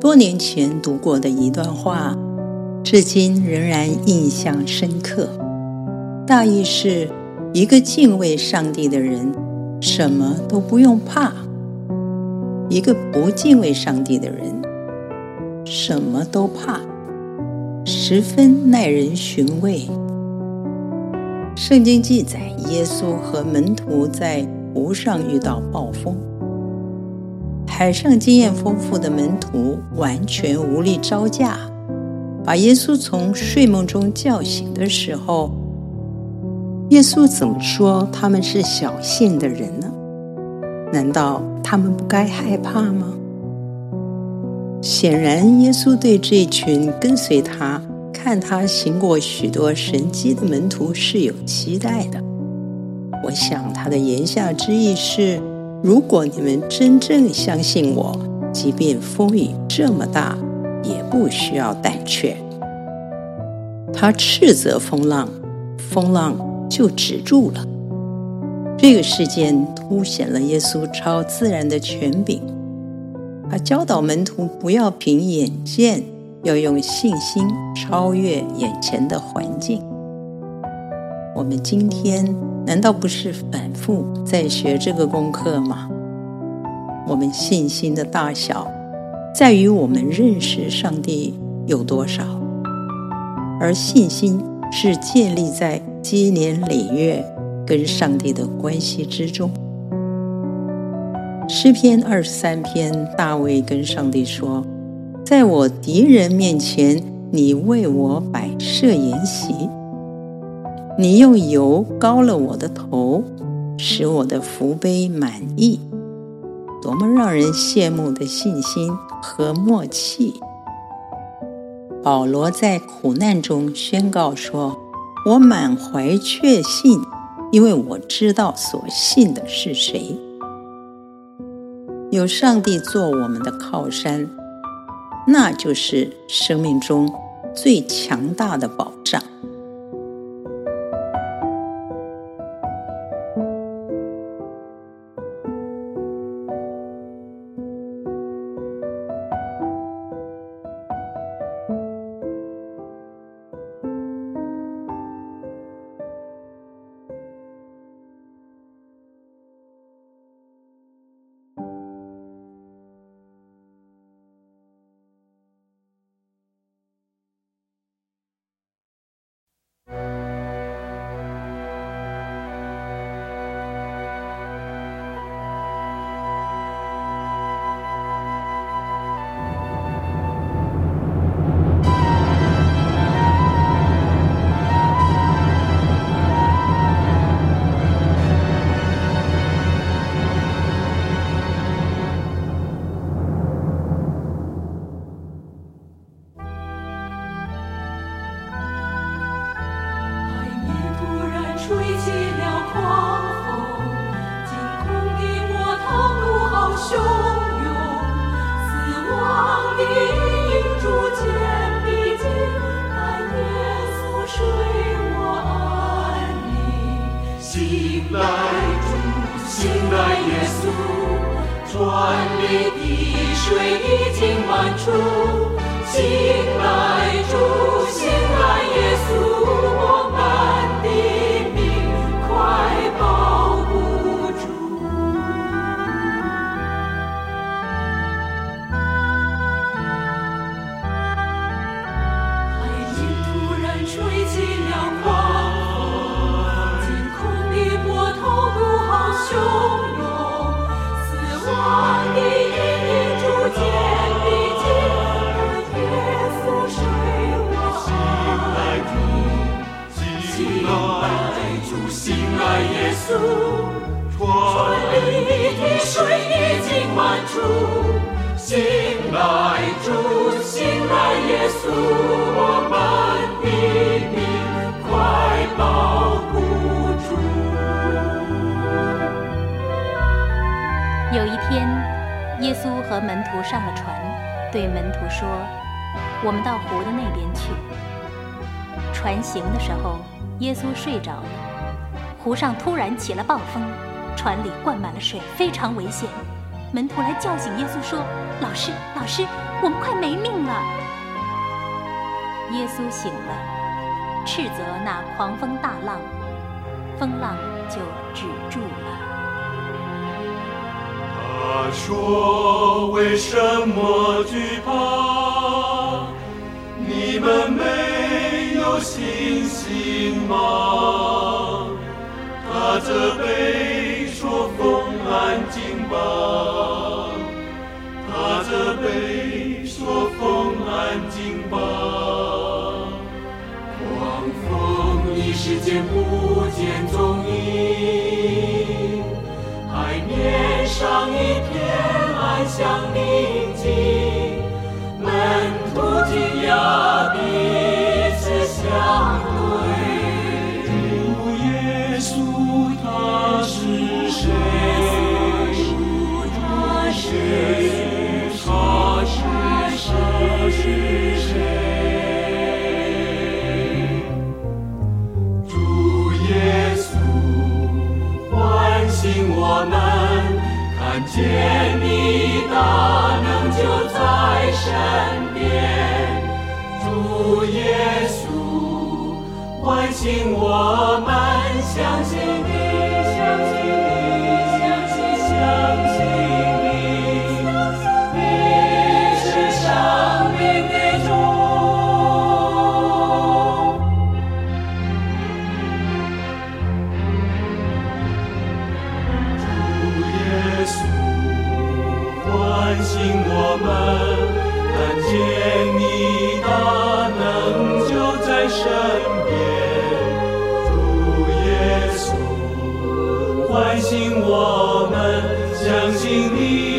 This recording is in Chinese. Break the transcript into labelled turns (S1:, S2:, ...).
S1: 多年前读过的一段话，至今仍然印象深刻。大意是：一个敬畏上帝的人，什么都不用怕；一个不敬畏上帝的人，什么都怕，十分耐人寻味。圣经记载，耶稣和门徒在湖上遇到暴风。海上经验丰富的门徒完全无力招架，把耶稣从睡梦中叫醒的时候，耶稣怎么说他们是小信的人呢？难道他们不该害怕吗？显然，耶稣对这群跟随他、看他行过许多神迹的门徒是有期待的。我想他的言下之意是。如果你们真正相信我，即便风雨这么大，也不需要胆怯。他斥责风浪，风浪就止住了。这个事件凸显了耶稣超自然的权柄。他教导门徒不要凭眼见，要用信心超越眼前的环境。我们今天难道不是反在学这个功课吗？我们信心的大小，在于我们认识上帝有多少，而信心是建立在积年累月跟上帝的关系之中。诗篇二十三篇，大卫跟上帝说：“在我敌人面前，你为我摆设筵席。”你用油膏了我的头，使我的福杯满溢。多么让人羡慕的信心和默契！保罗在苦难中宣告说：“我满怀确信，因为我知道所信的是谁。有上帝做我们的靠山，那就是生命中最强大的保障。”
S2: 船里的水已经满出，来主，醒来耶稣，我们的命快保护住。
S3: 有一天，耶稣和门徒上了船，对门徒说：“我们到湖的那边去。”船行的时候，耶稣睡着了。湖上突然起了暴风，船里灌满了水，非常危险。门徒来叫醒耶稣说：“老师，老师，我们快没命了！”耶稣醒了，斥责那狂风大浪，风浪就止住了。
S2: 他说：“为什么惧怕？你们没有信心吗？”他责备说：“风安静吧。”时间不见踪影，海面上一片安详宁静，门徒惊讶看见你大能就在身边，主耶稣，唤醒我们，唤醒我们，看见你大能就在身边。主耶稣，唤醒我们，相信你。